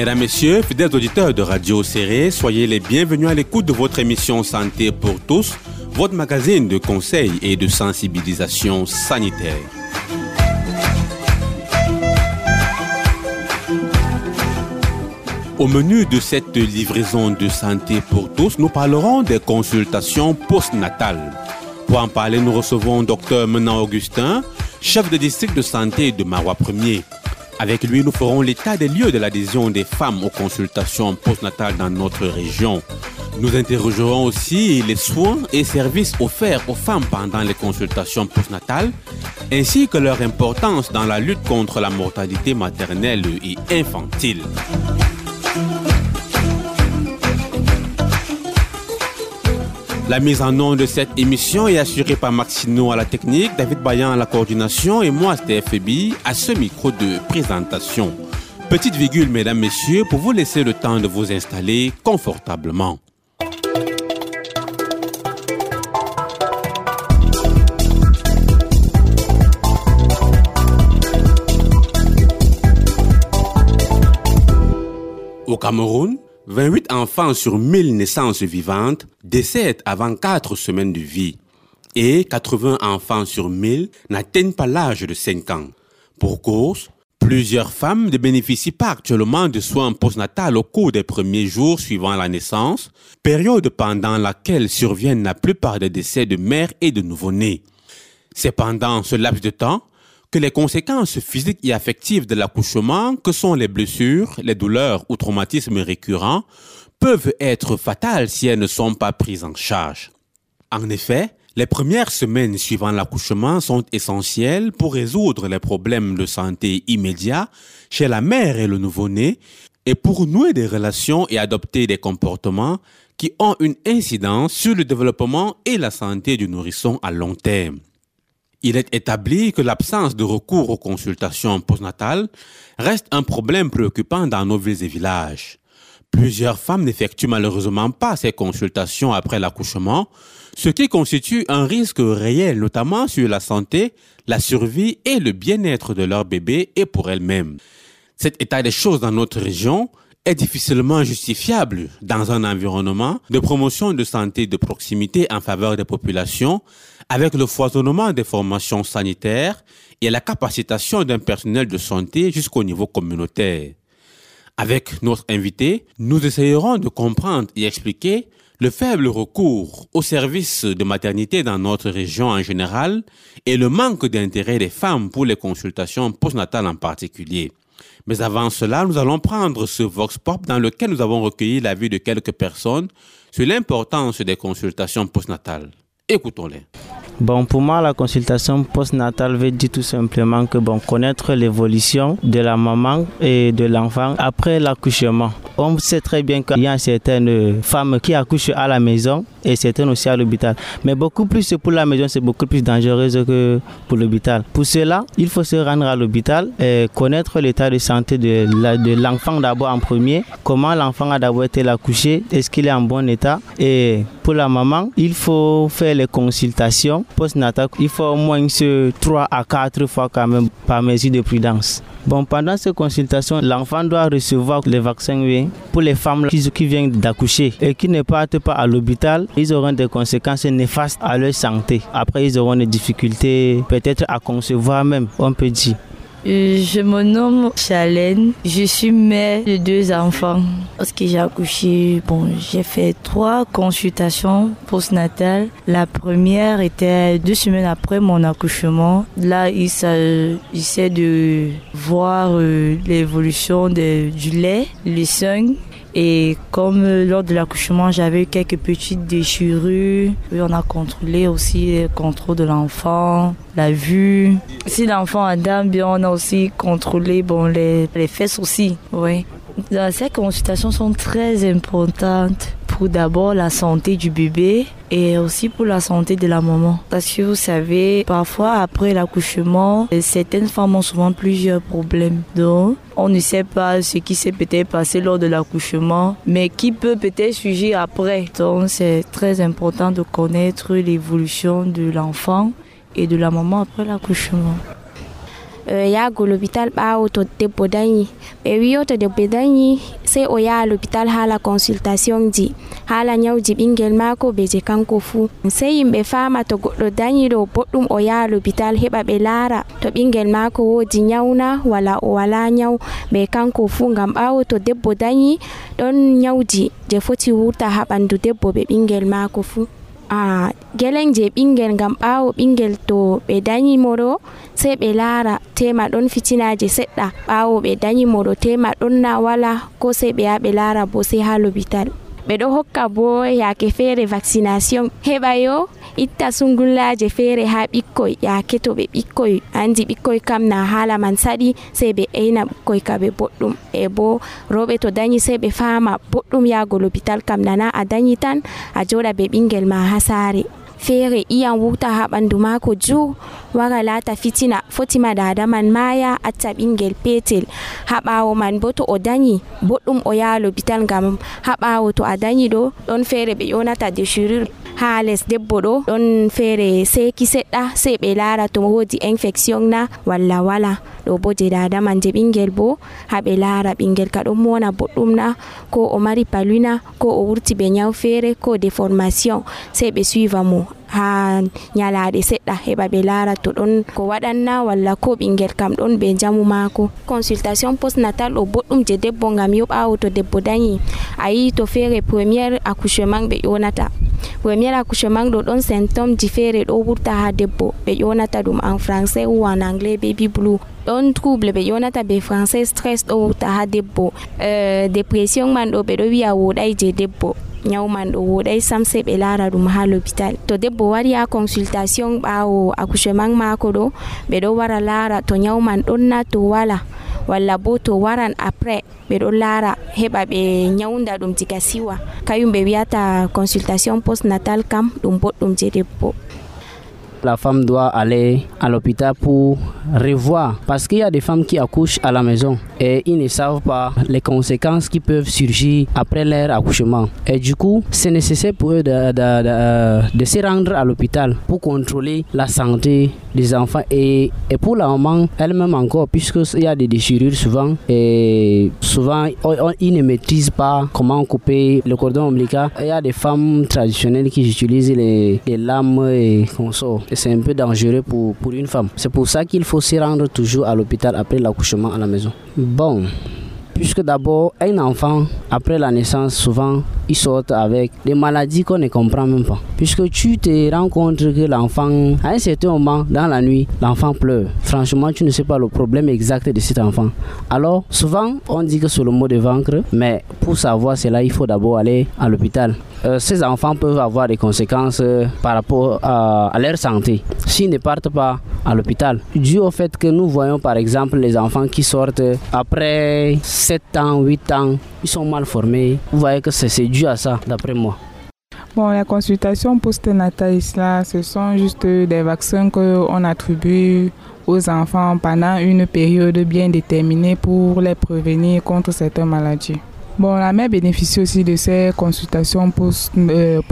Mesdames, Messieurs, fidèles auditeurs de Radio Serré, soyez les bienvenus à l'écoute de votre émission Santé pour tous, votre magazine de conseils et de sensibilisation sanitaire. Au menu de cette livraison de santé pour tous, nous parlerons des consultations postnatales. Pour en parler, nous recevons Dr Menan Augustin, chef de district de santé de Marois 1er. Avec lui, nous ferons l'état des lieux de l'adhésion des femmes aux consultations postnatales dans notre région. Nous interrogerons aussi les soins et services offerts aux femmes pendant les consultations postnatales, ainsi que leur importance dans la lutte contre la mortalité maternelle et infantile. La mise en nom de cette émission est assurée par Maxino à la technique, David Bayan à la coordination et moi, Steph à ce micro de présentation. Petite virgule, mesdames, messieurs, pour vous laisser le temps de vous installer confortablement. Au Cameroun, 28 enfants sur 1000 naissances vivantes décèdent avant 4 semaines de vie et 80 enfants sur 1000 n'atteignent pas l'âge de 5 ans. Pour cause, plusieurs femmes ne bénéficient pas actuellement de soins postnatals au cours des premiers jours suivant la naissance, période pendant laquelle surviennent la plupart des décès de mères et de nouveau-nés. C'est pendant ce laps de temps que les conséquences physiques et affectives de l'accouchement, que sont les blessures, les douleurs ou traumatismes récurrents, peuvent être fatales si elles ne sont pas prises en charge. En effet, les premières semaines suivant l'accouchement sont essentielles pour résoudre les problèmes de santé immédiats chez la mère et le nouveau-né et pour nouer des relations et adopter des comportements qui ont une incidence sur le développement et la santé du nourrisson à long terme. Il est établi que l'absence de recours aux consultations postnatales reste un problème préoccupant dans nos villes et villages. Plusieurs femmes n'effectuent malheureusement pas ces consultations après l'accouchement, ce qui constitue un risque réel notamment sur la santé, la survie et le bien-être de leur bébé et pour elles-mêmes. Cet état des choses dans notre région est difficilement justifiable dans un environnement de promotion de santé de proximité en faveur des populations avec le foisonnement des formations sanitaires et la capacitation d'un personnel de santé jusqu'au niveau communautaire. Avec notre invité, nous essayerons de comprendre et expliquer le faible recours aux services de maternité dans notre région en général et le manque d'intérêt des femmes pour les consultations postnatales en particulier. Mais avant cela, nous allons prendre ce Vox Pop dans lequel nous avons recueilli l'avis de quelques personnes sur l'importance des consultations postnatales. Écoutons-les. Bon, pour moi, la consultation postnatale veut dire tout simplement que bon, connaître l'évolution de la maman et de l'enfant après l'accouchement. On sait très bien qu'il y a certaines femmes qui accouchent à la maison et certaines aussi à l'hôpital. Mais beaucoup plus pour la maison, c'est beaucoup plus dangereux que pour l'hôpital. Pour cela, il faut se rendre à l'hôpital et connaître l'état de santé de l'enfant d'abord en premier, comment l'enfant a d'abord été accouché, est-ce qu'il est en bon état? Et pour la maman, il faut faire les consultations postnatal, il faut au moins 3 à 4 fois quand même par mesure de prudence. Bon, pendant ces consultations, l'enfant doit recevoir les vaccins pour les femmes qui, qui viennent d'accoucher et qui ne partent pas à l'hôpital. Ils auront des conséquences néfastes à leur santé. Après, ils auront des difficultés peut-être à concevoir même, on peut dire. Euh, je me nomme Chalène. Je suis mère de deux enfants. Lorsque j'ai accouché, bon, j'ai fait trois consultations postnatales. La première était deux semaines après mon accouchement. Là, il s'agissait de voir euh, l'évolution du lait, le sein et comme lors de l'accouchement, j'avais quelques petites déchirures, on a contrôlé aussi le contrôle de l'enfant, la vue. Si l'enfant a bien, on a aussi contrôlé bon, les, les fesses aussi. Oui. Ces consultations sont très importantes pour d'abord la santé du bébé et aussi pour la santé de la maman. Parce que vous savez, parfois après l'accouchement, certaines femmes ont souvent plusieurs problèmes. Donc, on ne sait pas ce qui s'est peut-être passé lors de l'accouchement, mais qui peut peut-être surgir après. Donc, c'est très important de connaître l'évolution de l'enfant et de la maman après l'accouchement. Eh, yahgo l'hôpital ɓaawo to debbo dañi ɓe wiyo to debbo dañi sey o yaha l'hôpital haala consultation ji. Haala nyawji ɓingel maako be je kanko fuu sey yimɓe faama to goɗɗo dañi ɗo boɗɗum o yaha l'hôpital heɓa ɓe laara to ɓingel maako woodi nyawna wala o wala nyaw ɓe kanko fuu ngam ɓaawo to debbo dañi ɗon nyawji je foti wurta ha ɓandu debbo be ɓingel maako fuu a gelen je ɓingel ngam ɓawo ɓingel to ɓe danyimoɗo sei ɓe laara tema ɗon fitinaji seɗɗa. Ɓawo ɓe danyimoɗo tema ɗon na wala ko sei ɓe ya ɓe laara bo sei ha lobital. Ɓe ɗo hokka bo yake feere vaccination. Heɓa yo itta sungullaje feere ha ɓikkoy yake to ɓe ɓikkoy andi ɓikkoy kam na hala man saɗi sei ɓe eina ɓikkoy kaɓe boɗɗum. E bo roɓe to dañi sei ɓe fama boɗɗum yago lopital kam nana a dañi tan a joɗa be ɓingel ma ha saare feere iyan wurta ha ɓandu maako jur wara lata fitina. Fotima dada man maya acca ɓingel petel. Ha ɓawo man bo to o dañi boɗɗum o yaha bital ngam ha ɓawo to a dañi ɗo ɗon feere ɓe ƴonata déchirure ha les debbo ɗo ɗon feere seki seɗɗa sei ɓe laara to wodi infection na walla wala. ɗo bo je dada man je ɓingel bo ha ɓe laara ɓingel ka ɗon mona boɗɗum na ko o mari paluna ko o wurti ɓe nyaw feere ko déformation sei ɓe suiva mo ha nyalaɗe seɗɗa heɓa ɓe laara to ɗon ko waɗanna walla ko ɓingel kam ɗon ɓe jamu maako. Consultation postnatal o boɗɗum je debbo ngam yo ɓawo to debbo dañi a yi to feere premiére accouchement ɓe ƴonata premier accouchement ɗo ɗon symptôme ji feere ɗo wurta ha debbo ɓe ƴonata ɗum en français ou en anglais baby blue. Ɗon trouble ɓe ƴonata be français stress ɗo wurta ha debbo. Uh, dépression man ɗo ɓe ɗo wiya woɗai je debbo. Nyawman ɗo woɗay sam se ɓe lara ɗum ha l'hôpital. To debbo wari ha consultation ɓawo accouchement mako ɗo ɓeɗo wara laara to nyawman ɗon na to wala walla bo to waran après ɓe ɗo laara heɓa ɓe nyawda ɗum diga siwa. Kayum ɓe wiyata consultation postnatal kam ɗum boɗɗum je debbo la femme doit aller à l'hôpital pour revoir. Parce qu'il y a des femmes qui accouchent à la maison et ils ne savent pas les conséquences qui peuvent surgir après leur accouchement. Et du coup, c'est nécessaire pour eux de, de, se rendre à l'hôpital pour contrôler la santé des enfants et, et pour la maman elle-même encore, puisqu'il y a des déchirures souvent et souvent ils ne maîtrisent pas comment couper le cordon ombilical. Il y a des femmes traditionnelles qui utilisent les, les lames et consorts c'est un peu dangereux pour, pour une femme. C'est pour ça qu'il faut se rendre toujours à l'hôpital après l'accouchement à la maison. Bon, puisque d'abord, un enfant, après la naissance, souvent, il sort avec des maladies qu'on ne comprend même pas. Puisque tu te rends compte que l'enfant, à un certain moment, dans la nuit, l'enfant pleure. Franchement, tu ne sais pas le problème exact de cet enfant. Alors, souvent, on dit que c'est le mot de ventre, mais pour savoir cela, il faut d'abord aller à l'hôpital. Euh, ces enfants peuvent avoir des conséquences euh, par rapport à, à leur santé s'ils ne partent pas à l'hôpital. Dû au fait que nous voyons par exemple les enfants qui sortent après 7 ans, 8 ans, ils sont mal formés. Vous voyez que c'est dû à ça, d'après moi. Bon, la consultation postnatale, ce sont juste des vaccins qu'on attribue aux enfants pendant une période bien déterminée pour les prévenir contre certaines maladies. Bon, la mère bénéficie aussi de ces consultations post, euh,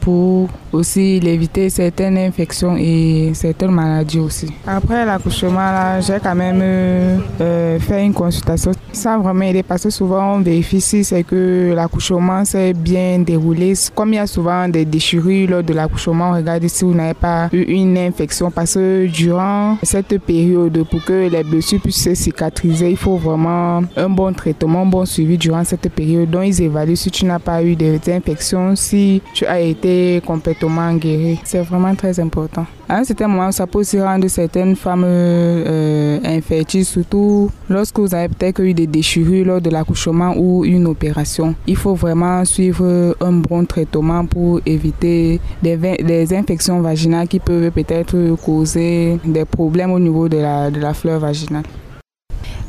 pour aussi éviter certaines infections et certaines maladies aussi. Après l'accouchement, j'ai quand même euh, fait une consultation. Ça vraiment aider parce que souvent on vérifie si c'est que l'accouchement s'est bien déroulé. Comme il y a souvent des déchirures lors de l'accouchement, on regarde si vous n'avez pas eu une infection parce que durant cette période, pour que les blessures puissent se cicatriser, il faut vraiment un bon traitement, un bon suivi durant cette période. Donc ils évaluent si tu n'as pas eu des infections, si tu as été complètement guéri. C'est vraiment très important. À un certain moment, ça peut aussi rendre certaines femmes euh, infertiles, surtout lorsque vous avez peut-être eu des déchirures lors de l'accouchement ou une opération. Il faut vraiment suivre un bon traitement pour éviter des, infections vaginales qui peuvent peut-être causer des problèmes au niveau de la, de la fleur vaginale.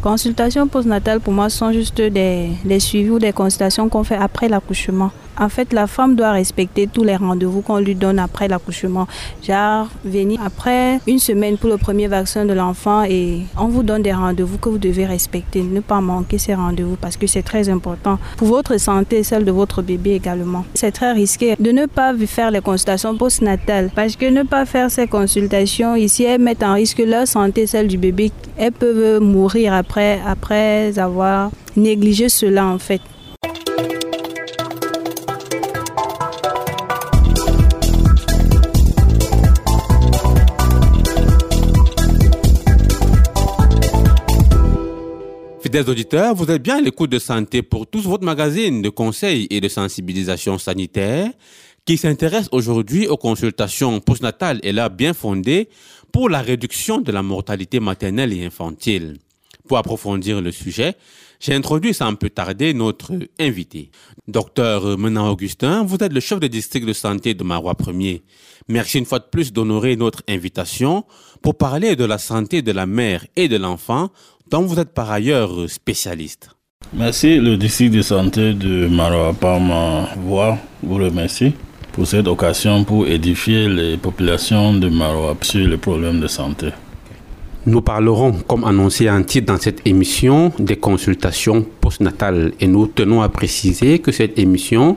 Consultations postnatales pour moi sont juste des, des suivis ou des consultations qu'on fait après l'accouchement. En fait, la femme doit respecter tous les rendez-vous qu'on lui donne après l'accouchement. Genre, venir après une semaine pour le premier vaccin de l'enfant et on vous donne des rendez-vous que vous devez respecter. Ne pas manquer ces rendez-vous parce que c'est très important pour votre santé et celle de votre bébé également. C'est très risqué de ne pas faire les consultations postnatales parce que ne pas faire ces consultations ici, elles mettent en risque leur santé, celle du bébé. Elles peuvent mourir après, après avoir négligé cela en fait. Fidèles auditeurs, vous êtes bien à l'écoute de Santé pour tous, votre magazine de conseils et de sensibilisation sanitaire qui s'intéresse aujourd'hui aux consultations postnatales et là bien fondées pour la réduction de la mortalité maternelle et infantile. Pour approfondir le sujet, j'ai introduit sans peu tarder notre invité. Docteur Menan Augustin, vous êtes le chef de district de santé de Marois 1er. Merci une fois de plus d'honorer notre invitation pour parler de la santé de la mère et de l'enfant dont vous êtes par ailleurs spécialiste. Merci, le district de santé de Marois voix vous remercie pour cette occasion pour édifier les populations de Marois sur les problèmes de santé. Nous parlerons, comme annoncé en titre dans cette émission, des consultations postnatales. Et nous tenons à préciser que cette émission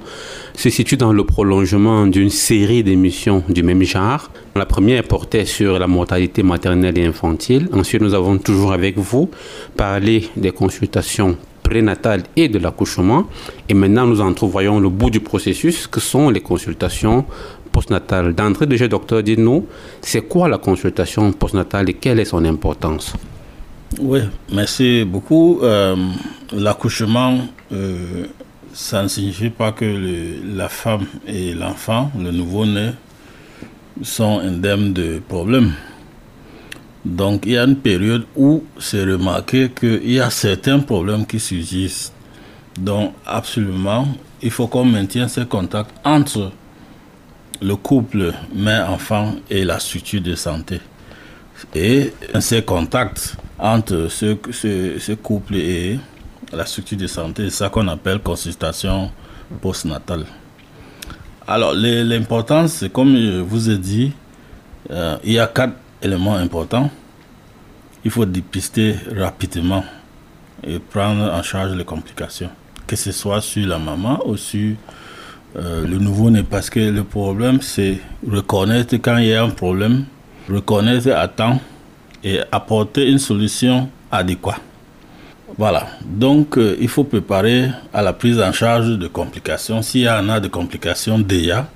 se situe dans le prolongement d'une série d'émissions du même genre. La première portait sur la mortalité maternelle et infantile. Ensuite, nous avons toujours avec vous parlé des consultations prénatales et de l'accouchement. Et maintenant, nous entrevoyons le bout du processus que sont les consultations postnatale. D'entrée de jeu, docteur, dites-nous, c'est quoi la consultation postnatale et quelle est son importance? Oui, merci beaucoup. Euh, l'accouchement, euh, ça ne signifie pas que la femme et l'enfant, le nouveau-né, sont indemnes de problèmes. Donc il y a une période où c'est remarqué qu'il y a certains problèmes qui surgissent. Donc absolument, il faut qu'on maintienne ce contact entre le couple mère-enfant et la structure de santé. Et ces contacts entre ce, couple et la structure de santé, c'est ça qu'on appelle consultation postnatale. Alors, l'importance, c'est comme je vous ai dit, euh, il y a quatre éléments importants. Il faut dépister rapidement et prendre en charge les complications, que ce soit sur la maman ou sur euh, le nouveau-né parce que le problème, c'est reconnaître quand il y a un problème, reconnaître à temps et apporter une solution adéquate. Voilà, donc euh, il faut préparer à la prise en charge de complications, s'il y en a de complications déjà,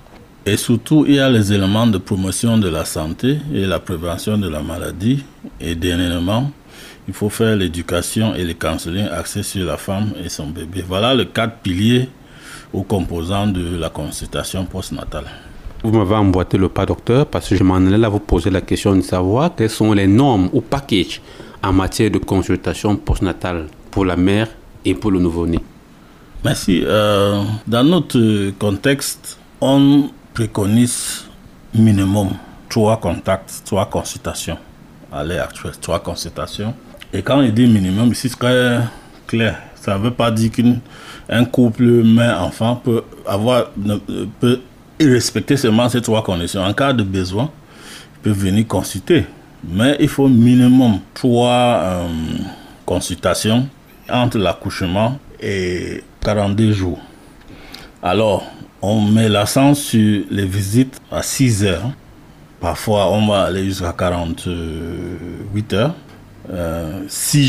et surtout il y a les éléments de promotion de la santé et la prévention de la maladie, et dernièrement, il faut faire l'éducation et le counseling axés sur la femme et son bébé. Voilà le quatre piliers aux composants de la consultation postnatale. Vous m'avez emboîté le pas, docteur, parce que je m'en allais là vous poser la question de savoir quelles sont les normes ou packages en matière de consultation postnatale pour la mère et pour le nouveau-né. Merci. Euh, dans notre contexte, on préconise minimum trois contacts, trois consultations à l'heure actuelle, trois consultations. Et quand on dit minimum, c'est très clair. Ça ne veut pas dire qu'une un couple mère-enfant peut avoir peut respecter seulement ces trois conditions. En cas de besoin, il peut venir consulter. Mais il faut minimum trois euh, consultations entre l'accouchement et 42 jours. Alors, on met l'accent sur les visites à 6 heures. Parfois, on va aller jusqu'à 48 heures. 6 euh,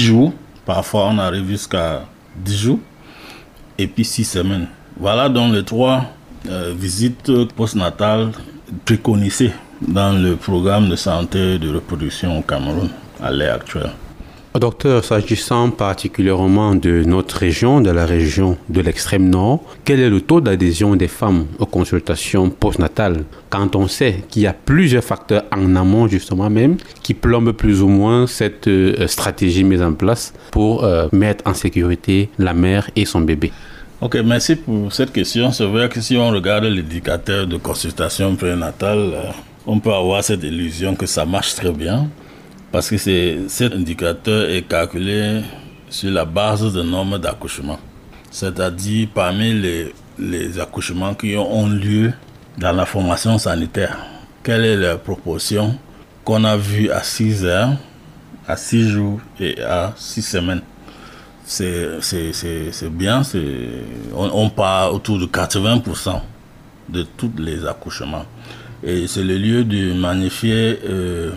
jours. Parfois, on arrive jusqu'à 10 jours et puis six semaines. Voilà donc les trois euh, visites postnatales préconisées dans le programme de santé de reproduction au Cameroun à l'heure actuelle. Docteur, s'agissant particulièrement de notre région, de la région de l'extrême nord, quel est le taux d'adhésion des femmes aux consultations postnatales quand on sait qu'il y a plusieurs facteurs en amont justement même qui plombent plus ou moins cette euh, stratégie mise en place pour euh, mettre en sécurité la mère et son bébé? Ok, merci pour cette question. C'est vrai que si on regarde l'indicateur de consultation prénatale, euh, on peut avoir cette illusion que ça marche très bien parce que cet indicateur est calculé sur la base de normes d'accouchement. C'est-à-dire parmi les les accouchements qui ont lieu dans la formation sanitaire. Quelle est la proportion qu'on a vue à 6 heures, à 6 jours et à 6 semaines? C'est bien, on, on part autour de 80% de tous les accouchements. Et c'est le lieu de magnifier euh,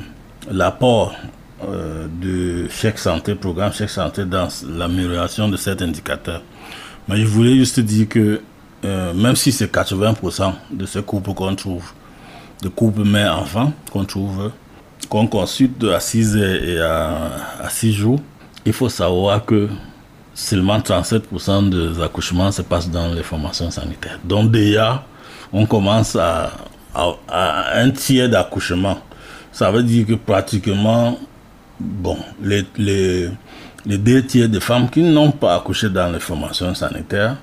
l'apport euh, du chèque santé, programme chèque santé dans l'amélioration de cet indicateur. Mais je voulais juste dire que euh, même si c'est 80% de ce couple qu'on trouve, de couple mère-enfant qu'on trouve, qu'on consulte à 6 et à 6 jours, il faut savoir que seulement 37% des accouchements se passent dans les formations sanitaires. Donc déjà, on commence à, un tiers d'accouchement. Ça veut dire que pratiquement, bon, les, les, deux tiers de femmes qui n'ont pas accouché dans les formations sanitaires,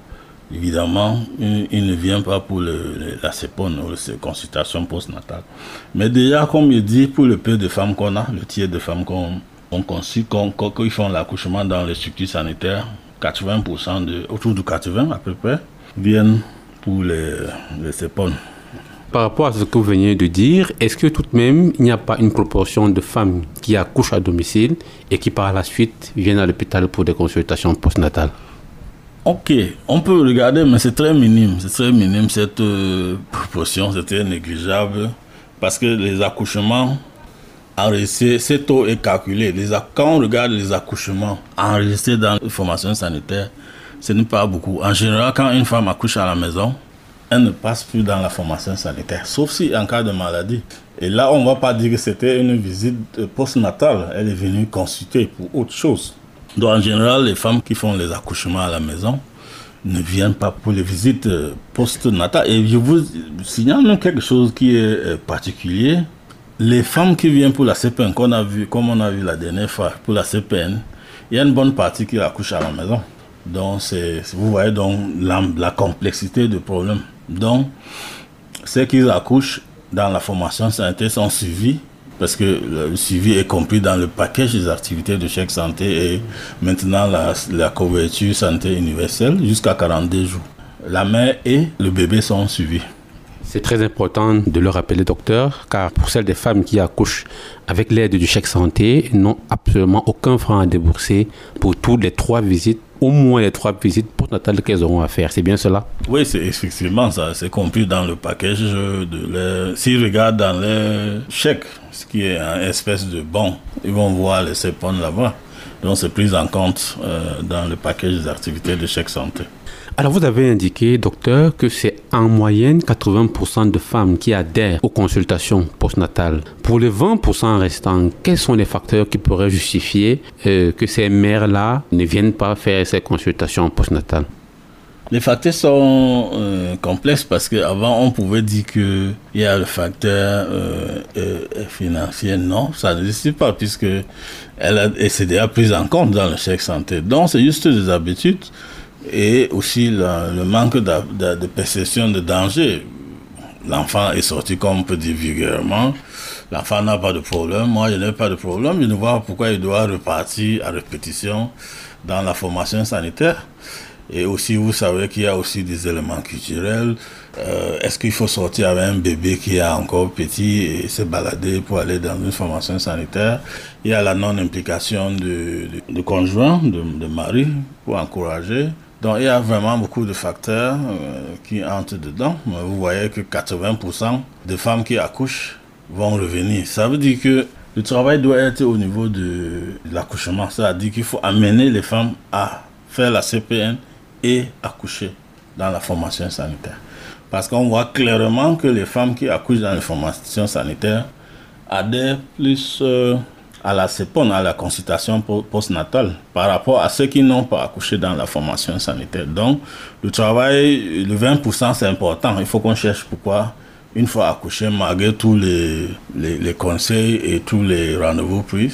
évidemment, ils, ne viennent pas pour le, la CEPON ou la consultation postnatale. Mais déjà, comme il dit, pour le peu de femmes qu'on a, le tiers de femmes qu'on on consulte, qu'ils font l'accouchement dans les structures sanitaires, 80%, de, autour de 80 à peu près, viennent pour les, les CEPON. Par rapport à ce que vous venez de dire, est-ce que tout de même, il n'y a pas une proportion de femmes qui accouchent à domicile et qui par la suite viennent à l'hôpital pour des consultations postnatales? Ok, on peut regarder, mais c'est très minime. C'est très minime cette euh, proportion, c'est très négligeable. Parce que les accouchements enregistrés, ce taux est calculé. Les, quand on regarde les accouchements enregistrés dans les formations sanitaires, ce n'est pas beaucoup. En général, quand une femme accouche à la maison, elle ne passe plus dans la formation sanitaire, sauf si en cas de maladie. Et là, on ne va pas dire que c'était une visite postnatale. Elle est venue consulter pour autre chose. Donc, en général, les femmes qui font les accouchements à la maison ne viennent pas pour les visites postnatales. Et je vous signale quelque chose qui est euh, particulier. Les femmes qui viennent pour la CPN, qu'on a vu, comme on a vu la dernière fois, pour la CPN, il y a une bonne partie qui accouche à la maison. Donc, vous voyez donc la, complexité du problème. Donc, ceux qui accouchent dans la formation santé sont suivis parce que le suivi est compris dans le package des activités de chaque santé et maintenant la couverture santé universelle jusqu'à 42 jours. La mère et le bébé sont suivis. C'est très important de le rappeler, docteur, car pour celles des femmes qui accouchent avec l'aide du chèque santé, n'ont absolument aucun franc à débourser pour toutes les trois visites au moins les trois visites postnatales qu'elles auront à faire. C'est bien cela? Oui, c'est effectivement ça. C'est compris dans le package. De S'ils regardent dans les chèques, ce qui est une espèce de bon, ils vont voir les CEPON là-bas. Donc c'est pris en compte euh, dans le package des activités de chèque santé. Alors vous avez indiqué, docteur, que c'est en moyenne 80% de femmes qui adhèrent aux consultations postnatales. Pour les 20% restants, quels sont les facteurs qui pourraient justifier euh, que ces mères-là ne viennent pas faire ces consultations postnatales? Les facteurs sont euh, complexes parce qu'avant on pouvait dire qu'il y a le facteur euh, financier. Non, ça n'existe pas puisque elle a, c'est déjà pris en compte dans le chèque santé. Donc c'est juste des habitudes et aussi le manque de, perception de danger. L'enfant est sorti, comme on peut dire vulgairement. L'enfant n'a pas de problème. Moi, je n'ai pas de problème. Je ne vois pas pourquoi il doit repartir à répétition dans la formation sanitaire. Et aussi, vous savez qu'il y a aussi des éléments culturels. Euh, est-ce qu'il faut sortir avec un bébé qui est encore petit et se balader pour aller dans une formation sanitaire? Il y a la non-implication de, de, conjoint, de, mari, pour encourager. Donc il y a vraiment beaucoup de facteurs euh, qui entrent dedans. Vous voyez que 80% des femmes qui accouchent vont revenir. Ça veut dire que le travail doit être au niveau de, l'accouchement. Ça veut dire qu'il faut amener les femmes à faire la CPN et accoucher dans la formation sanitaire. Parce qu'on voit clairement que les femmes qui accouchent dans la formation sanitaire adhèrent plus... Euh, à la CEPON, à la consultation postnatale, par rapport à ceux qui n'ont pas accouché dans la formation sanitaire. Donc, le travail, le 20%, c'est important. Il faut qu'on cherche pourquoi, une fois accouché, malgré tous les, les, conseils et tous les rendez-vous pris,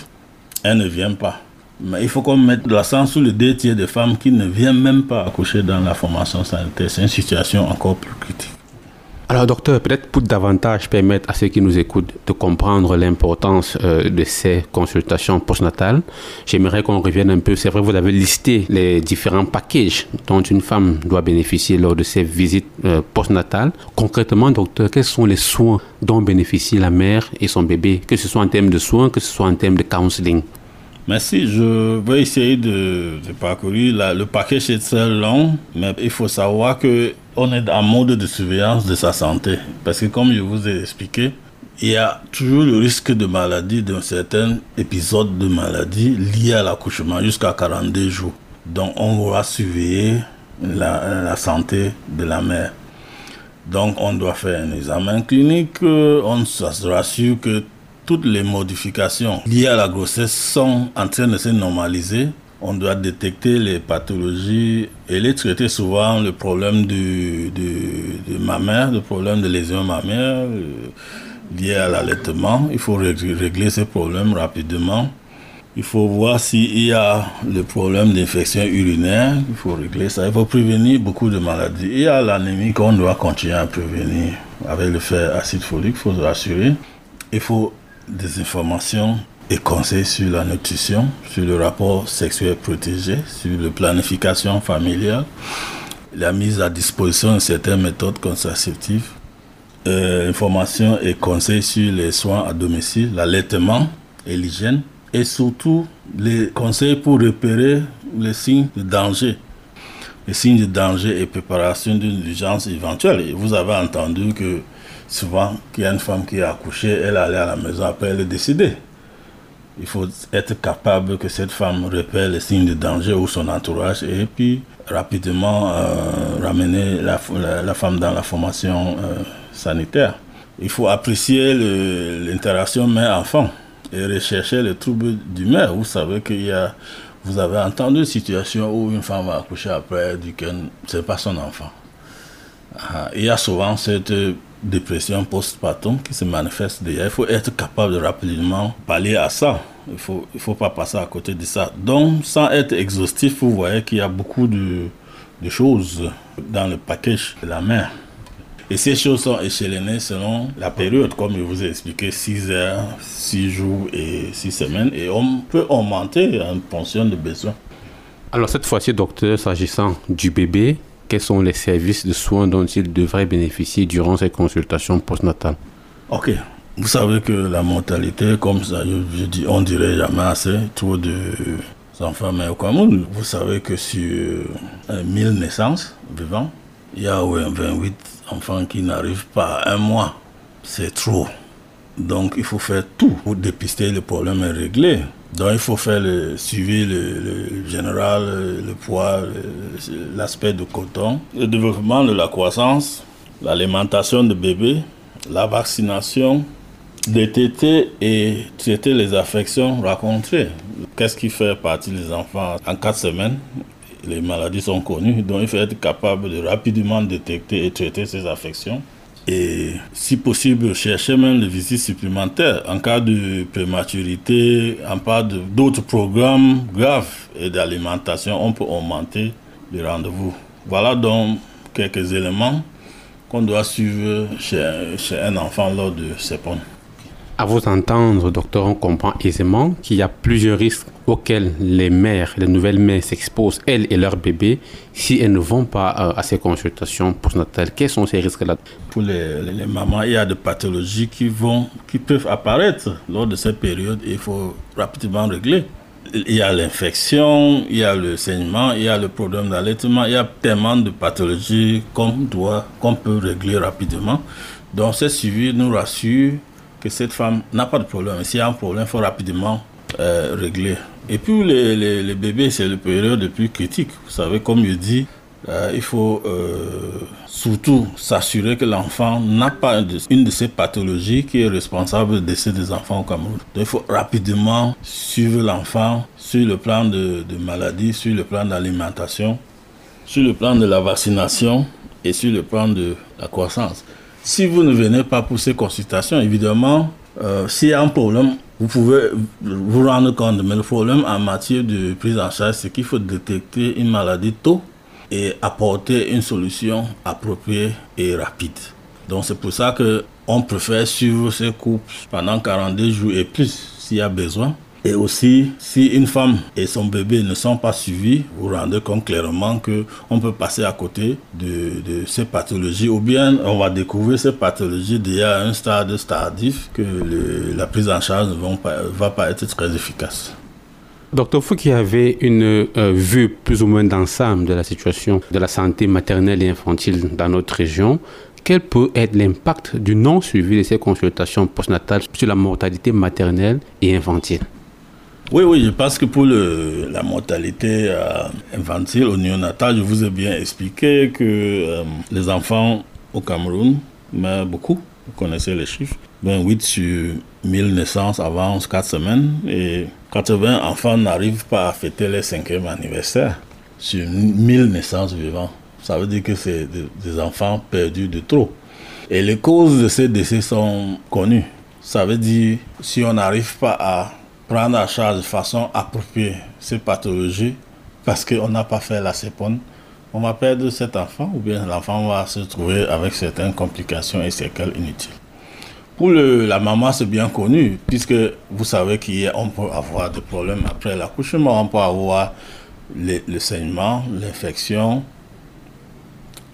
elle ne vient pas. Mais il faut qu'on mette l'accent sur le deux tiers des femmes qui ne viennent même pas accoucher dans la formation sanitaire. C'est une situation encore plus critique. Alors docteur, peut-être pour davantage permettre à ceux qui nous écoutent de comprendre l'importance euh, de ces consultations postnatales, j'aimerais qu'on revienne un peu, c'est vrai, vous avez listé les différents packages dont une femme doit bénéficier lors de ses visites euh, postnatales. Concrètement, docteur, quels sont les soins dont bénéficie la mère et son bébé, que ce soit en termes de soins, que ce soit en termes de counseling? Merci. Je vais essayer de, parcourir. le package est très long, mais il faut savoir que on est en mode de surveillance de sa santé. Parce que comme je vous ai expliqué, il y a toujours le risque de maladie, d'un certain épisode de maladie lié à l'accouchement jusqu'à 42 jours. Donc on va surveiller la, la, santé de la mère. Donc on doit faire un examen clinique, on se rassure que toutes les modifications liées à la grossesse sont en train de se normaliser. On doit détecter les pathologies et les traiter souvent le problème du, de ma mère, le problème de lésions mammaires euh, liées à l'allaitement. Il faut régler ces problèmes rapidement. Il faut voir s'il y a le problème d'infection urinaire, il faut régler ça. Il faut prévenir beaucoup de maladies. Il y a l'anémie qu'on doit continuer à prévenir avec le fer acide folique, il faut se rassurer. Il faut des informations et conseils sur la nutrition, sur le rapport sexuel protégé, sur la planification familiale, la mise à disposition de certaines méthodes contraceptives, euh, informations et conseils sur les soins à domicile, l'allaitement et l'hygiène, et surtout les conseils pour repérer les signes de danger. Les signes de danger et préparation d'une urgence éventuelle. vous avez entendu que souvent qu'il y a une femme qui a accouché, elle allait à la maison, après elle est décédée. Il faut être capable que cette femme repère les signes de danger ou son entourage et puis rapidement euh, ramener la, femme dans la formation euh, sanitaire. Il faut apprécier l'interaction mère-enfant et rechercher les troubles d'humeur. Vous savez qu'il y a, vous avez entendu une situation où une femme a accouché après du ce n'est pas son enfant. Ah, il y a souvent cette dépression post-partum qui se manifeste déjà. Il faut être capable de rapidement parler à ça. Il ne faut, il faut pas passer à côté de ça. Donc, sans être exhaustif, vous voyez qu'il y a beaucoup de, de, choses dans le package de la mère. Et ces choses sont échelonnées selon la période, comme je vous ai expliqué, 6 heures, 6 jours et 6 semaines. Et on peut augmenter en fonction de besoins. Alors cette fois-ci, docteur, s'agissant du bébé, quels sont les services de soins dont il devrait bénéficier durant ces consultations postnatales Ok. Vous savez que la mortalité, comme ça, je, dis, on dirait jamais assez, trop de enfants mais au Cameroun. Vous savez que sur 1000 euh, naissances vivants, il y a 28 enfants qui n'arrivent pas à un mois. C'est trop. Donc il faut faire tout pour dépister le problème et régler. Donc il faut faire le suivi le, général, le, poids, l'aspect de coton, le développement de la croissance, l'alimentation de bébé, la vaccination, détecter et traiter les affections rencontrées. Qu'est-ce qui fait partie des enfants en quatre semaines? Les maladies sont connues, donc il faut être capable de rapidement détecter et traiter ces affections et si possible chercher même des visites supplémentaires en cas de prématurité, en cas d'autres programmes graves et d'alimentation, on peut augmenter les rendez-vous. Voilà donc quelques éléments qu'on doit suivre chez, chez un enfant lors de ces ponts. À vous entendre, docteur, on comprend aisément qu'il y a plusieurs risques auxquels les mères, les nouvelles mères s'exposent, elles et leurs bébés, si elles ne vont pas euh, à ces consultations postnatales. Quels sont ces risques-là? Pour les, mamans, il y a des pathologies qui, vont, qui peuvent apparaître lors de cette période il faut rapidement régler. Il y a l'infection, il y a le saignement, il y a le problème d'allaitement, il y a tellement de pathologies qu'on doit, qu'on peut régler rapidement. Donc, ce suivi nous rassure que cette femme n'a pas de problème. S'il y a un problème, il faut rapidement euh, régler. Et puis les, bébés, c'est le période le plus critique. Vous savez, comme je dis, euh, il faut euh, surtout s'assurer que l'enfant n'a pas une de ces pathologies qui est responsable du décès des enfants au Cameroun. Donc il faut rapidement suivre l'enfant sur le plan de, de maladie, sur le plan d'alimentation, sur le plan de la vaccination et sur le plan de la croissance. Si vous ne venez pas pour ces consultations, évidemment, euh, s'il y a un problème, vous pouvez vous rendre compte. Mais le problème en matière de prise en charge, c'est qu'il faut détecter une maladie tôt et apporter une solution appropriée et rapide. Donc c'est pour ça que on préfère suivre ces couples pendant 42 jours et plus s'il y a besoin. Et aussi, si une femme et son bébé ne sont pas suivis, vous rendez compte clairement que on peut passer à côté de, ces pathologies ou bien on va découvrir ces pathologies déjà à un stade tardif que la prise en charge ne va pas être très efficace. Docteur Fou, qui avait une euh, vue plus ou moins d'ensemble de la situation de la santé maternelle et infantile dans notre région, quel peut être l'impact du non-suivi de ces consultations postnatales sur la mortalité maternelle et infantile? Oui, oui, je pense que pour la mortalité euh, infantile au néonatal, je vous ai bien expliqué que euh, les enfants au Cameroun meurent beaucoup. Vous connaissez les chiffres. 28 sur 1000 naissances avant 4 semaines et 80 enfants n'arrivent pas à fêter leur cinquième anniversaire sur 1000 naissances vivantes. Ça veut dire que c'est des enfants perdus de trop. Et les causes de ces décès sont connues. Ça veut dire si on n'arrive pas à prendre en charge de façon appropriée ces pathologies parce qu'on n'a pas fait la CEPON, on va perdre cet enfant ou bien l'enfant va se trouver avec certaines complications et séquelles inutiles. Pour le, la maman, c'est bien connu, puisque vous savez qu'on peut avoir des problèmes après l'accouchement, on peut avoir le, saignement, l'infection,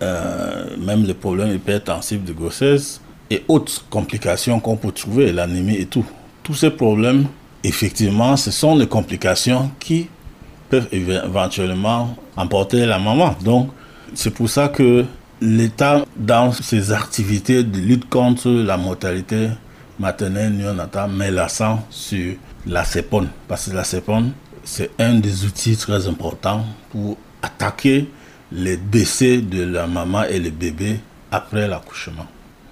euh, même les problèmes hypertensifs de grossesse et autres complications qu'on peut trouver, l'anémie et tout. Tous ces problèmes effectivement, ce sont les complications qui peuvent éventuellement emporter la maman. Donc, c'est pour ça que l'État, dans ses activités de lutte contre la mortalité maternelle néonatale, met l'accent sur la CEPON. Parce que la CEPON, c'est un des outils très importants pour attaquer les décès de la maman et le bébé après l'accouchement.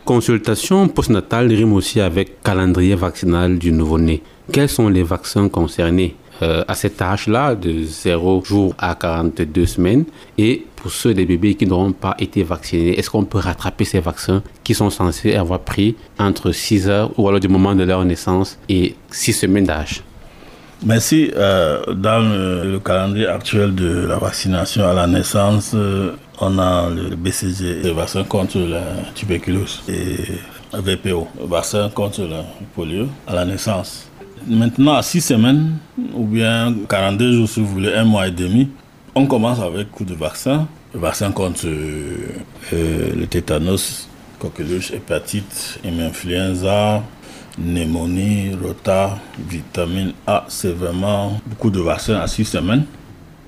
Consultation postnatale rime aussi avec calendrier vaccinal du nouveau-né. Quels sont les vaccins concernés? Euh, à cet âge-là, de 0 jours à 42 semaines, et pour ceux des bébés qui n'auront pas été vaccinés, est-ce qu'on peut rattraper ces vaccins qui sont censés avoir pris entre 6 heures ou alors du moment de leur naissance et 6 semaines d'âge? Merci. Euh, dans le, calendrier actuel de la vaccination à la naissance, euh, on a le BCG, le vaccin contre la tuberculose, et VPO, le vaccin contre le polio à la naissance. Maintenant, à 6 semaines, ou bien 42 jours si vous voulez, un mois et demi, on commence avec coup de vaccin. Le vaccin contre euh, le tétanos, coqueluche, hépatite, influenza, pneumonie, rota, vitamine A. C'est vraiment beaucoup de vaccins à 6 semaines.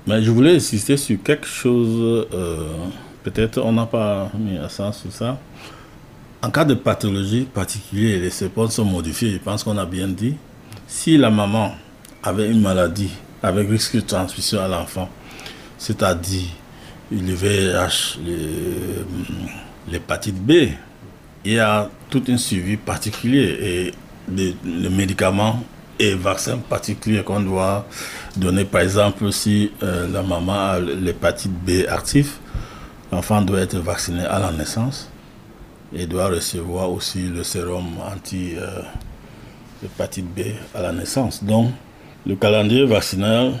Mais je voulais insister sur quelque chose, euh, peut-être on n'a pas mis accent sur ça. En cas de pathologie particulière, les sépones sont modifiées, je pense qu'on a bien dit. Si la maman avait une maladie avec risque de transmission à l'enfant, c'est-à-dire le VIH, l'hépatite B, il y a tout un suivi particulier et les médicaments et vaccins particuliers qu'on doit donner. Par exemple, si euh, la maman a l'hépatite B actif, l'enfant doit être vacciné à la naissance et doit recevoir aussi le sérum anti euh, B à la naissance. Donc, le calendrier vaccinal,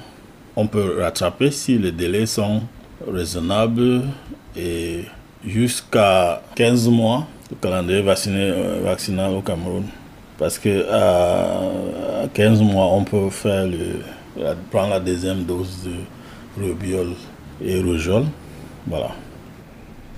on peut rattraper si les délais sont raisonnables et jusqu'à 15 mois, le calendrier euh, vaccinal au Cameroun. Parce que à 15 mois, on peut faire le, prendre la deuxième dose de rubiole et rougeole. Voilà.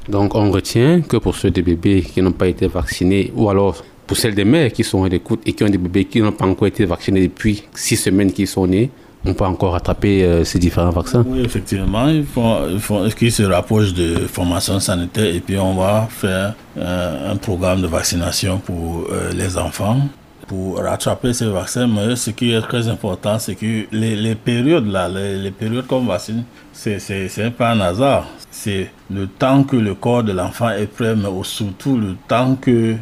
Donc on retient que pour ceux des bébés qui n'ont pas été vaccinés ou alors pour celles des mères qui sont à l'écoute et qui ont des bébés qui n'ont pas encore été vaccinés depuis six semaines qu'ils sont nés, on peut encore rattraper euh, ces différents vaccins. Oui, effectivement, il faut, il qu'ils se rapprochent de formation sanitaire et puis on va faire euh, un programme de vaccination pour euh, les enfants pour rattraper ces vaccins. Mais ce qui est très important, c'est que les, les, périodes là, les, les périodes qu'on vaccine, c'est pas un hasard. C'est le temps que le corps de l'enfant est prêt, mais surtout le temps que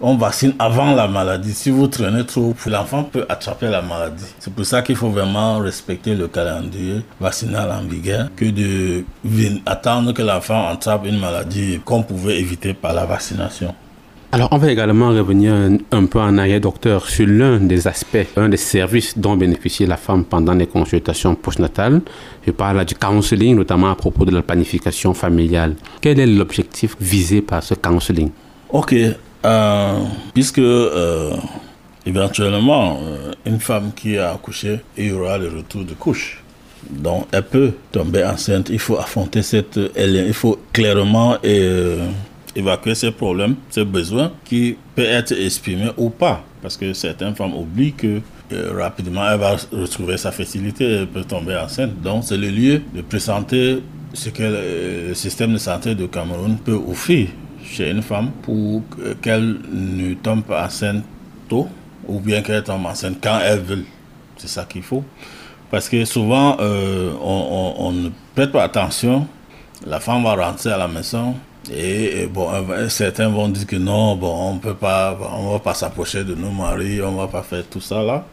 on vaccine avant la maladie. Si vous traînez trop, l'enfant peut attraper la maladie. C'est pour ça qu'il faut vraiment respecter le calendrier vaccinal en vigueur que de attendre que l'enfant attrape une maladie qu'on pouvait éviter par la vaccination. Alors, on va également revenir un, peu en arrière, docteur, sur l'un des aspects, un des services dont bénéficie la femme pendant les consultations postnatales. Je parle du counseling, notamment à propos de la planification familiale. Quel est l'objectif visé par ce counseling? Ok, puisque éventuellement, une femme qui a accouché, il y aura le retour de couche. Donc, elle peut tomber enceinte. Il faut affronter cette. Il faut clairement évacuer ces problèmes, ces besoins qui peuvent être exprimés ou pas. Parce que certaines femmes oublient que euh, rapidement elle va retrouver sa fertilité, elle peut tomber enceinte. Donc c'est le lieu de présenter ce que le système de santé de Cameroun peut offrir chez une femme pour qu'elle ne tombe pas enceinte tôt ou bien qu'elle tombe enceinte quand elle veut. C'est ça qu'il faut. Parce que souvent, euh, on, ne prête pas attention. La femme va rentrer à la maison, et, bon, certains vont dire que non, bon, on peut pas, on va pas s'approcher de nos maris, on va pas faire tout ça là.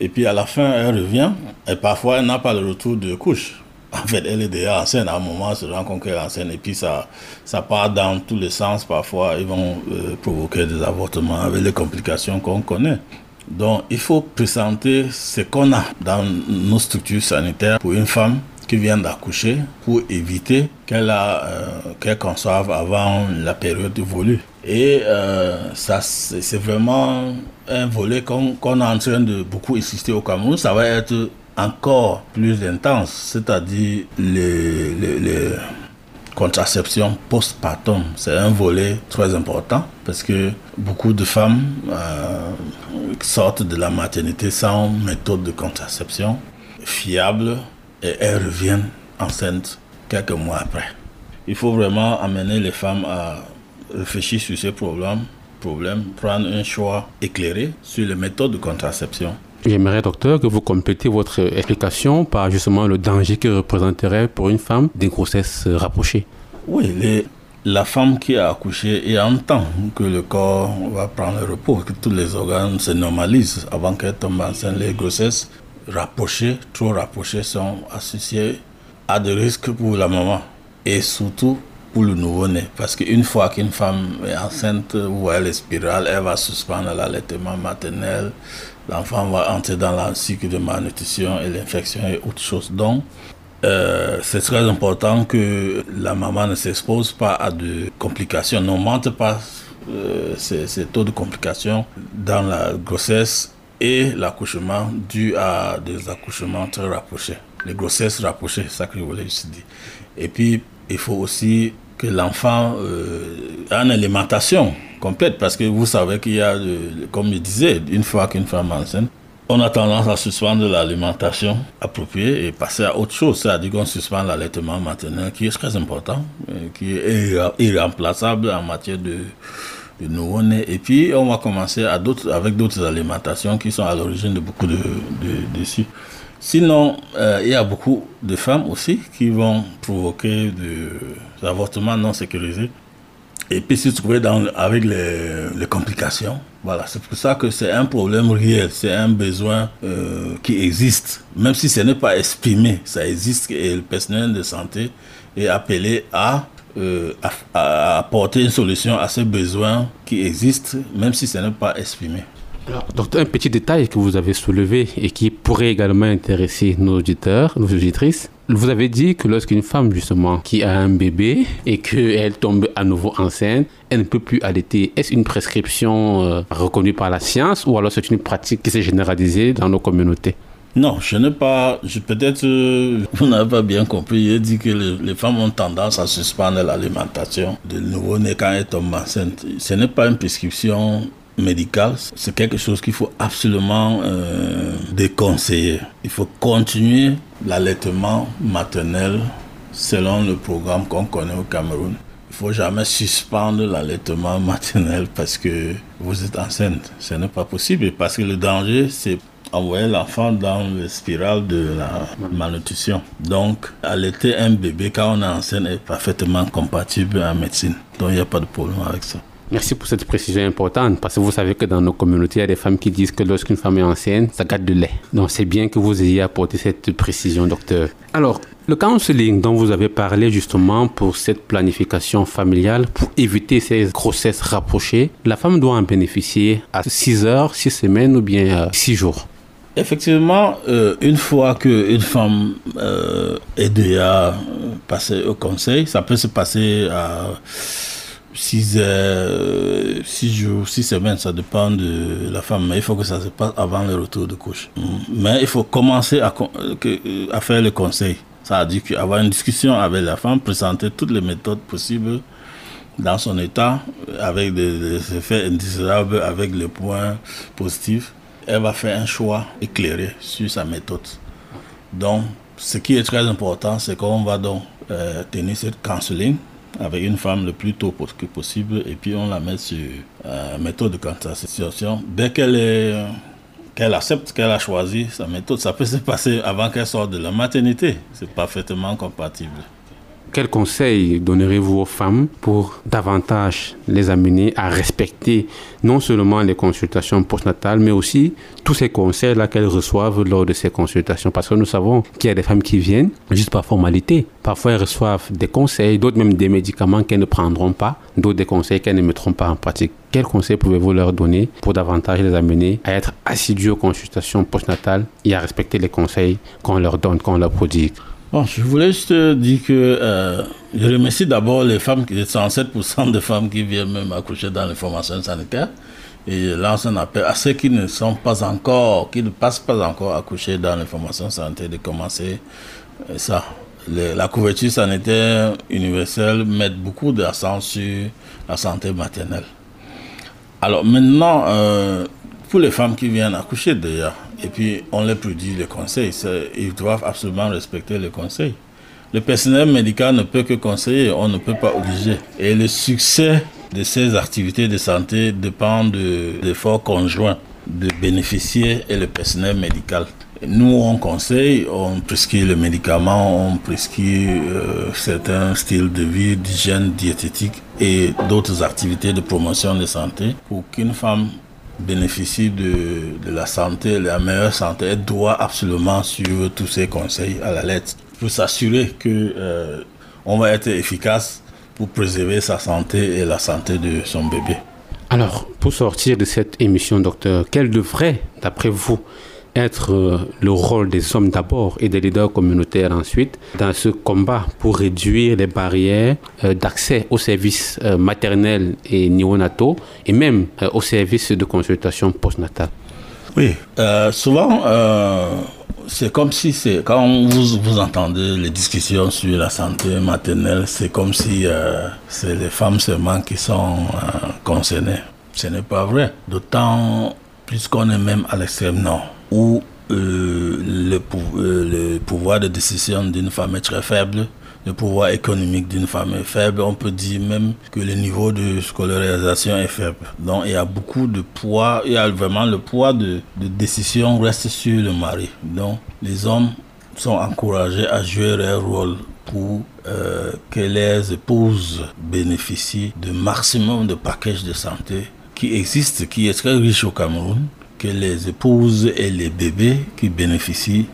Et puis à la fin, elle revient et parfois elle n'a pas le retour de couche. En fait, elle est déjà enceinte à un moment, elle se rend compte qu'elle est enceinte et puis ça, ça part dans tous les sens. Parfois, ils vont euh, provoquer des avortements avec les complications qu'on connaît. Donc, il faut présenter ce qu'on a dans nos structures sanitaires pour une femme qui vient d'accoucher pour éviter qu'elle euh, qu'elle conçoive avant la période voulue. Et euh, c'est vraiment un volet qu'on est en train de beaucoup insister au Cameroun. Ça va être encore plus intense, c'est-à-dire les, les, contraception post-partum. C'est un volet très important parce que beaucoup de femmes euh, sortent de la maternité sans méthode de contraception fiable et elles reviennent enceintes quelques mois après. Il faut vraiment amener les femmes à réfléchir sur ces problèmes prendre un choix éclairé sur les méthodes de contraception. J'aimerais, docteur, que vous complétez votre explication par justement le danger que représenterait pour une femme des grossesses rapprochées. Oui, les, la femme qui a accouché et entend que le corps va prendre le repos, que tous les organes se normalisent avant qu'elle tombe enceinte, les grossesses rapprochés, trop rapprochés, sont associés à des risques pour la maman et surtout pour le nouveau-né. Parce qu'une fois qu'une femme est enceinte ou elle est spirale, elle va suspendre l'allaitement maternel, l'enfant va entrer dans le cycle de malnutrition et l'infection et autre chose. Donc, euh, c'est très important que la maman ne s'expose pas à de complications, n'augmente pas euh, ces taux de complications dans la grossesse et l'accouchement dû à des accouchements très rapprochés. Les grossesses rapprochées, c'est ça que je voulais juste dire. Et puis, il faut aussi que l'enfant euh, ait une alimentation complète, parce que vous savez qu'il y a, comme je disais, une fois qu'une femme enceinte, on a tendance à suspendre l'alimentation appropriée et passer à autre chose, c'est-à-dire qu'on suspend l'allaitement maternel, qui est très important, qui est irremplaçable en matière de nouveau Et puis, on va commencer avec d'autres alimentations qui sont à l'origine de beaucoup de, de. Sinon, euh, il y a beaucoup de femmes aussi qui vont provoquer des avortements non sécurisés et puis se trouver avec les, complications. Voilà, c'est pour ça que c'est un problème réel, c'est un besoin euh, qui existe, même si ce n'est pas exprimé, ça existe et le personnel de santé est appelé à euh, à, apporter une solution à ces besoins qui existent, même si ce n'est pas exprimé. Alors, un petit détail que vous avez soulevé et qui pourrait également intéresser nos auditeurs, nos auditrices. Vous avez dit que lorsqu'une femme, justement, qui a un bébé et qu'elle tombe à nouveau enceinte, elle ne peut plus allaiter. Est-ce une prescription euh, reconnue par la science ou alors c'est une pratique qui s'est généralisée dans nos communautés? Non, je n'ai pas. Peut-être euh, vous n'avez pas bien compris. J'ai dit que les, femmes ont tendance à suspendre l'alimentation de nouveau-né quand elles tombent enceintes. Ce n'est pas une prescription médicale, c'est quelque chose qu'il faut absolument euh, déconseiller. Il faut continuer l'allaitement maternel selon le programme qu'on connaît au Cameroun. Il faut jamais suspendre l'allaitement maternel parce que vous êtes enceinte. Ce n'est pas possible parce que le danger, c'est envoyer l'enfant dans le spirale de la malnutrition. Donc, allaiter un bébé quand on est enceinte est parfaitement compatible en médecine. Donc, il n'y a pas de problème avec ça. Merci pour cette précision importante parce que vous savez que dans nos communautés, il y a des femmes qui disent que lorsqu'une femme est enceinte, ça gâte de lait. Donc c'est bien que vous ayez apporté cette précision, docteur. Alors, le counseling dont vous avez parlé justement pour cette planification familiale, pour éviter ces grossesses rapprochées, la femme doit en bénéficier à 6 heures, 6 semaines ou bien 6 jours? Effectivement, euh, une fois qu'une femme euh, est déjà passée au conseil, ça peut se passer à 6 heures, 6 jours, 6 semaines, ça dépend de la femme, mais il faut que ça se passe avant le retour de couche. Mm. Mais il faut commencer à, à faire le conseil. Ça a dit qu'avoir une discussion avec la femme, présenter toutes les méthodes possibles dans son état, avec des, effets indésirables, avec les points positifs, elle va faire un choix éclairé sur sa méthode. Donc, ce qui est très important, c'est qu'on va donc euh, tenir cette counseling avec une femme le plus tôt possible et puis on la met sur euh, méthode de contraception. Dès qu'elle est qu'elle accepte qu'elle a choisi sa méthode, ça peut se passer avant qu'elle sorte de la maternité. C'est parfaitement compatible. Quel conseil donnerez-vous aux femmes pour davantage les amener à respecter non seulement les consultations postnatales, mais aussi tous ces conseils-là qu'elles reçoivent lors de ces consultations? Parce que nous savons qu'il y a des femmes qui viennent juste par formalité. Parfois, elles reçoivent des conseils, d'autres même des médicaments qu'elles ne prendront pas, d'autres des conseils qu'elles ne mettront pas en pratique. Quels conseils pouvez-vous leur donner pour davantage les amener à être assidus aux consultations postnatales et à respecter les conseils qu'on leur donne, qu'on leur prodigue? Bon, je voulais juste dire que euh, je remercie d'abord les femmes, qui 107% de femmes qui viennent même accoucher dans les formations sanitaires. Et lance un appel à ceux qui ne sont pas encore, qui ne passent pas encore accoucher dans les formations sanitaires de commencer euh, ça. la couverture sanitaire universelle met beaucoup d'accent sur la santé maternelle. Alors maintenant, euh, pour les femmes qui viennent accoucher déjà, et puis on leur produit les conseils, ils doivent absolument respecter les conseils. Le personnel médical ne peut que conseiller, on ne peut pas obliger. Et le succès de ces activités de santé dépend de l'effort conjoint de bénéficier et le personnel médical. Nous, on conseille, on prescrit le médicament, on prescrit euh, certains styles de vie, d'hygiène diététique et d'autres activités de promotion de santé pour qu'une femme bénéficie de, la santé, la meilleure santé, elle doit absolument suivre tous ces conseils à la lettre pour s'assurer que euh, on va être efficace pour préserver sa santé et la santé de son bébé. Alors, pour sortir de cette émission, docteur, quel devrait, d'après vous, être euh, le rôle des hommes d'abord et des leaders communautaires ensuite dans ce combat pour réduire les barrières euh, d'accès aux services euh, maternels et néonataux et même aux services de consultation postnatale Oui, souvent c'est comme si c'est quand vous, vous entendez les discussions sur la santé maternelle, c'est comme si c'est les femmes seulement qui sont concernées. Ce n'est pas vrai. D'autant plus qu'on est même à l'extrême nord où euh, le, euh, le, pouvoir de décision d'une femme est très faible, le pouvoir économique d'une femme est faible, on peut dire même que le niveau de scolarisation est faible. Donc il y a beaucoup de poids, il y a vraiment le poids de, décision reste sur le mari. Donc les hommes sont encouragés à jouer leur rôle pour euh, que les épouses bénéficient de maximum de packages de santé qui existent, qui est très riche au Cameroun que les épouses et les bébés qui bénéficient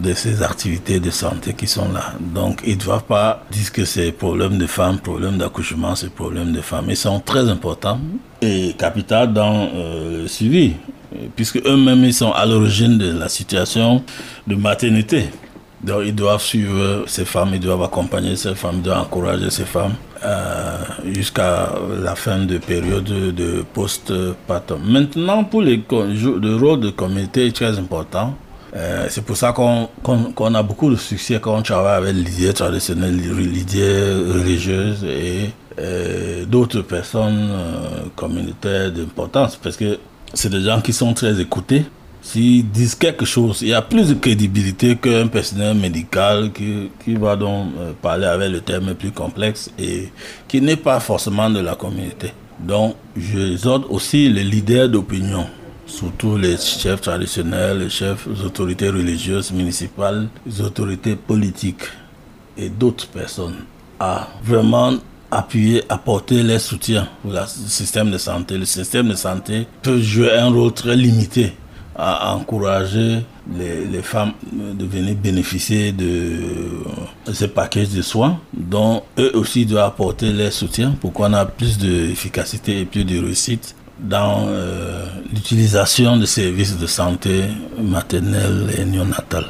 de ces activités de santé qui sont là. Donc, ils ne doivent pas dire que c'est problème de femmes, problème d'accouchement, c'est problème de femmes. Ils sont très importants et capitaux dans euh, le suivi, puisque eux-mêmes, ils sont à l'origine de la situation de maternité. Donc, ils doivent suivre ces femmes, ils doivent accompagner ces femmes, ils doivent encourager ces femmes euh, jusqu'à la fin de période de post-partum. Maintenant, pour les, le rôle de communauté est très important. Euh, c'est pour ça qu'on a beaucoup de succès quand on travaille avec l'idée traditionnelle, l'idée religieuse et euh, d'autres personnes communautaires d'importance parce que c'est des gens qui sont très écoutés s'ils disent quelque chose, il y a plus de crédibilité qu'un personnel médical qui, qui va donc euh, parler avec le terme plus complexe et qui n'est pas forcément de la communauté. Donc, je aussi les leaders d'opinion, surtout les chefs traditionnels, les chefs, les autorités religieuses, municipales, les autorités politiques et d'autres personnes à vraiment appuyer, apporter les soutiens pour le système de santé. Le système de santé peut jouer un rôle très limité à encourager les, femmes de venir bénéficier de ces paquets de soins dont eux aussi doivent apporter leur soutien pour qu'on ait plus d'efficacité et plus de réussite dans euh, l'utilisation des services de santé maternelle et néonatale.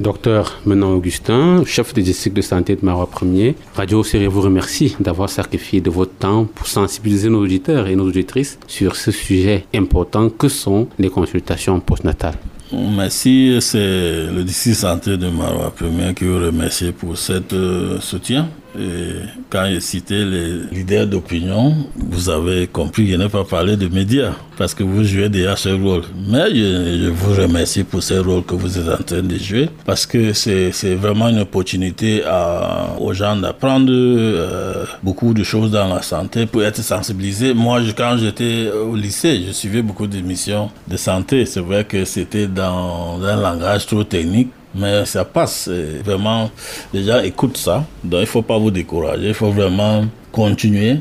Docteur Menon Augustin, chef des district de santé de Marois 1er, Radio Série vous remercie d'avoir sacrifié de votre temps pour sensibiliser nos auditeurs et nos auditrices sur ce sujet important que sont les consultations postnatales. Merci, c'est le district santé de Marois 1er qui vous remercie pour cet euh, soutien quand j'ai cité les leaders d'opinion, vous avez compris que je n'ai pas parlé de médias parce que vous jouez déjà ce rôle. Mais je, vous remercie pour ce rôle que vous êtes en train de jouer parce que c'est vraiment une opportunité aux gens d'apprendre euh, beaucoup de choses dans la santé pour être sensibilisés. Moi, quand j'étais au lycée, je suivais beaucoup d'émissions de santé. C'est vrai que c'était dans un langage trop technique mais ça passe. Vraiment, les gens écoutent ça. Donc, il ne faut pas vous décourager. Il faut vraiment continuer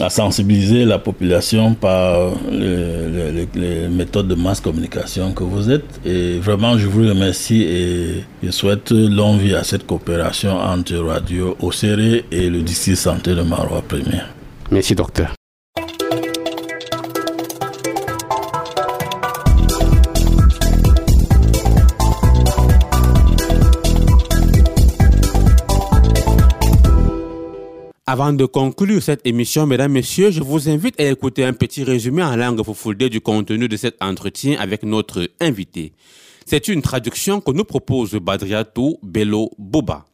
à sensibiliser la population par les, méthodes de masse communication que vous êtes. Et vraiment, je vous remercie et je souhaite longue vie à cette coopération entre Radio Océré et le district santé de Marois Premier. Merci, docteur. Avant de conclure cette émission, mesdames, messieurs, je vous invite à écouter un petit résumé en langue foufoudée du contenu de cet entretien avec notre invité. C'est une traduction que nous propose Badriatou Bello Boba.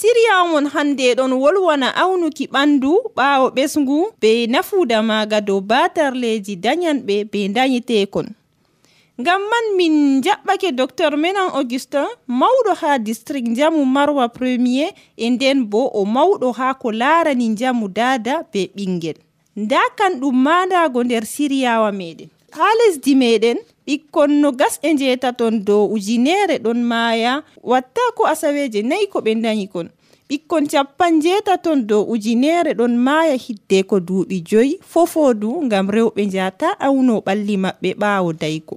siriyamon hande ɗon wolwana awnuki ɓandu ɓawo ɓesngu be nafuda maga dow batarleji dayanɓe be dayitekon ngam man min jaɓɓake docteur menan augustin mawɗo ha district jamu marwa premier e nden bo o mawɗo ha ko larani jamu dada be ɓingel nda kan ɗum maandago nder siriyawa meɗen ha lesdi meɗen ɓikkon no gasɗe jeetaton dow ujunere ɗon maaya watta ko asaweje nayi ko ɓe dañi kon. Ɓikkon capan jeetaton dow ujunere ɗon maaya hidde ko duuɓi joyi fofodu ngam rewɓe njata awno ɓalli maɓɓe ɓaawo daygo.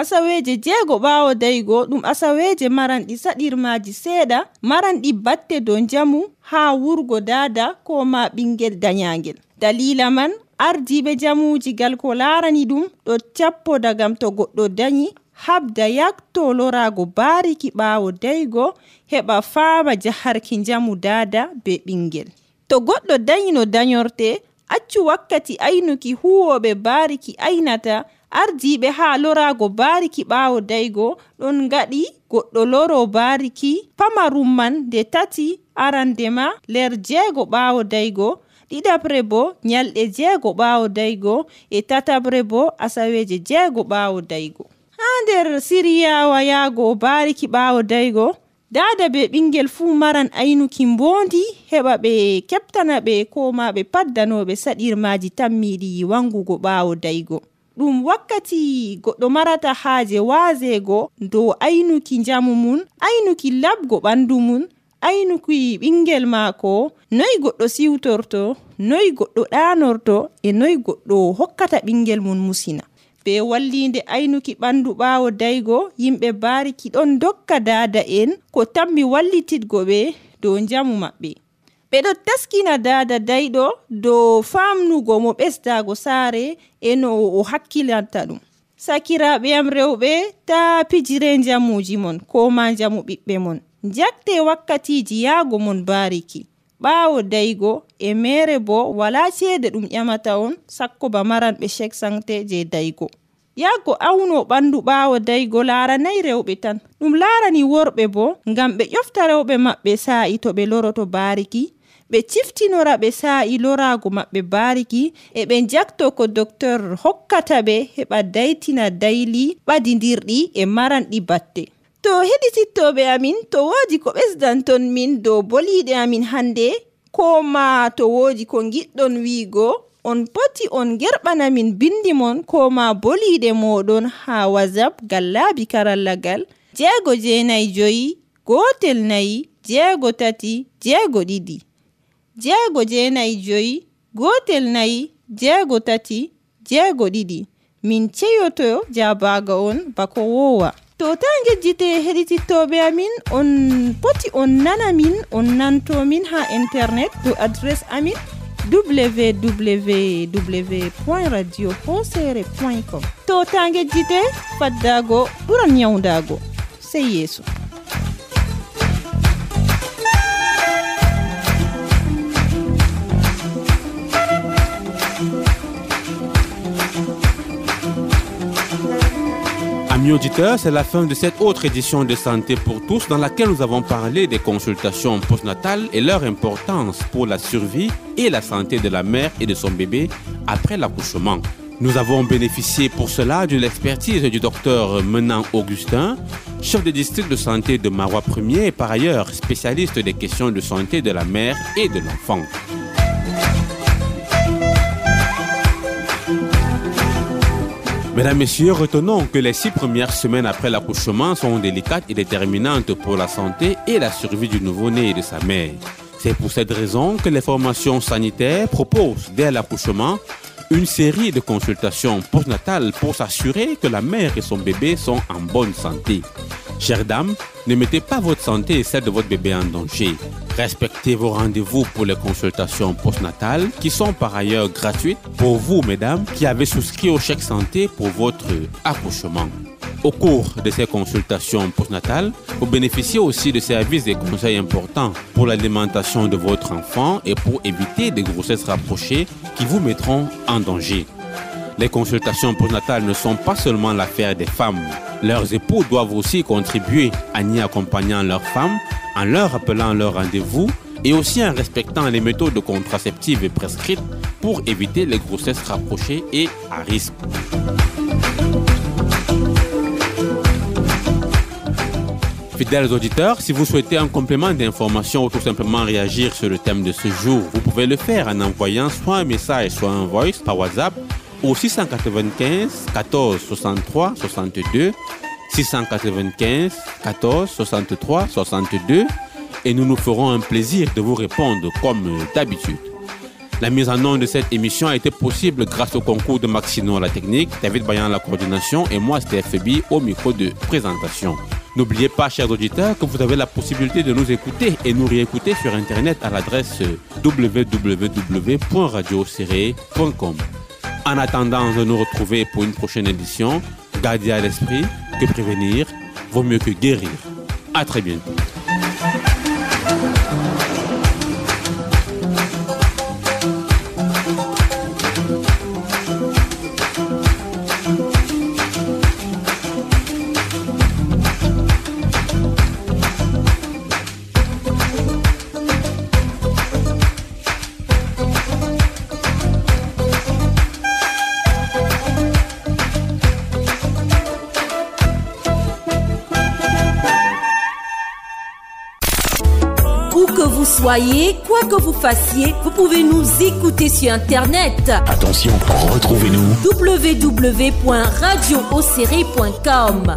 Asaweje jeego ɓaawo daygo ɗum asaweje maranɗi saɗirmaji seeɗa maranɗi batte dow njamu haa wurgo daada ko ma ɓingel danyagel dalila man ardiɓe jamuji gal ko larani ɗum ɗo cappoda gam to goɗɗo dañi habda yakto lorago bariki ɓawo daygo heɓa fama jaharki jamu dada be ɓingel to goɗɗo dañino dañorte accu wakkati aynuki huwoɓe bariki aynata ardiɓe ha lorago bariki ɓawo daygo ɗon gaɗi goɗɗo loro bariki pamarum man nde tati arandema nder jeego ɓawo daygo ɗiɗaɓre bo nyalɗe jeego ɓaawo daygo e tataɓre bo asaweje jeego ɓaawo daygo. Haa nder siriyawa yaago o baariki ɓaawo daygo dada be ɓingel fuu maran aynuki mbondi heɓa ɓe keɓtana ɓe ko ma ɓe paddanoɓe saɗirmaji tammiɗi wangugo ɓaawo daygo. Ɗum wakkati goɗɗo marata haaje waasego dow aynuki njamu mum aynuki labgo ɓandu mum aynuki ɓingel maako noyi goɗɗo siwtorto noyi goɗɗo ɗanorto e noyi goɗɗo hokkata ɓingel mum musina. Be wallinde aynuki ɓandu ɓaawo daygo yimɓe baariki ɗon dokka daada'en ko tammi wallititgo ɓe dow njamu maɓɓe. Ɓeɗo taskina daada dayɗo dow famnugo mo ɓesdago saare e no o hakkilanta ɗum. Sakiraɓe am rewɓe ta pijire njamuji mon ko ma njamu ɓiɓɓe mon. jakte wakkatiji yaago mon bariki. Ɓaawo daygo e mere bo wala ceede ɗum ƴamata on sakko ba maranɓe chek sante je daygo. Yahgo awno ɓandu ɓaawo daygo laaranayi rewɓe tan. Ɗum laarani worɓe bo ngam ɓe ƴofta rewɓe maɓɓe saa'i to ɓe loroto baariki ɓe ciftinora ɓe saa'i loraago maɓɓe baariki e ɓe jakto ko docteur hokkata ɓe heɓa daytina dayli ɓadidirɗi e maranɗi batte. to heɗitittoɓe amin to woodi ko ɓesdanton min dow boliɗe amin hannde ko ma to woodi ko giɗɗon wiigo on poti on gerɓanamin bindi mon ko ma boliɗe moɗon haa wasap gal laabi karallagal jeego jeenayi joyi gootel nayi jeego tati jeego ɗiɗi. Jeego jeenayi joyi gootel nayi jeego tati jeego ɗiɗi. Min ceyoto jabaga on bako wowa to ta gejjite heɗitittoɓe amin on poti on nana min on nantomin ha internet to adresse amin www point radio hosere point com. To ta gejjite faddago ɓuran yawdago sey yeeso. Amis auditeurs, c'est la fin de cette autre édition de Santé pour tous dans laquelle nous avons parlé des consultations postnatales et leur importance pour la survie et la santé de la mère et de son bébé après l'accouchement. Nous avons bénéficié pour cela de l'expertise du docteur Menant Augustin, chef de district de santé de Marois 1er et par ailleurs spécialiste des questions de santé de la mère et de l'enfant. Mesdames, Messieurs, retenons que les six premières semaines après l'accouchement sont délicates et déterminantes pour la santé et la survie du nouveau-né et de sa mère. C'est pour cette raison que les formations sanitaires proposent dès l'accouchement une série de consultations postnatales pour s'assurer que la mère et son bébé sont en bonne santé. Chères dames, ne mettez pas votre santé et celle de votre bébé en danger. Respectez vos rendez-vous pour les consultations postnatales qui sont par ailleurs gratuites pour vous, mesdames, qui avez souscrit au chèque santé pour votre accouchement. Au cours de ces consultations postnatales, vous bénéficiez aussi de services et conseils importants pour l'alimentation de votre enfant et pour éviter des grossesses rapprochées qui vous mettront en danger. Les consultations postnatales ne sont pas seulement l'affaire des femmes. Leurs époux doivent aussi contribuer en y accompagnant leurs femmes, en leur rappelant leur rendez-vous et aussi en respectant les méthodes contraceptives prescrites pour éviter les grossesses rapprochées et à risque. Fidèles auditeurs, si vous souhaitez un complément d'information ou tout simplement réagir sur le thème de ce jour, vous pouvez le faire en envoyant soit un message, soit un voice par WhatsApp au 695 14 63 62 695 14 63 62 et nous nous ferons un plaisir de vous répondre comme d'habitude. La mise en œuvre de cette émission a été possible grâce au concours de Maxino à la technique, David Bayan à la coordination et moi, Steph au micro de présentation. N'oubliez pas, chers auditeurs, que vous avez la possibilité de nous écouter et nous réécouter sur Internet à l'adresse www.radioserré.com. En attendant de nous retrouver pour une prochaine édition, gardez à l'esprit que prévenir vaut mieux que guérir. À très bientôt. Soyez, quoi que vous fassiez, vous pouvez nous écouter sur Internet. Attention, retrouvez-nous www.radioocéré.com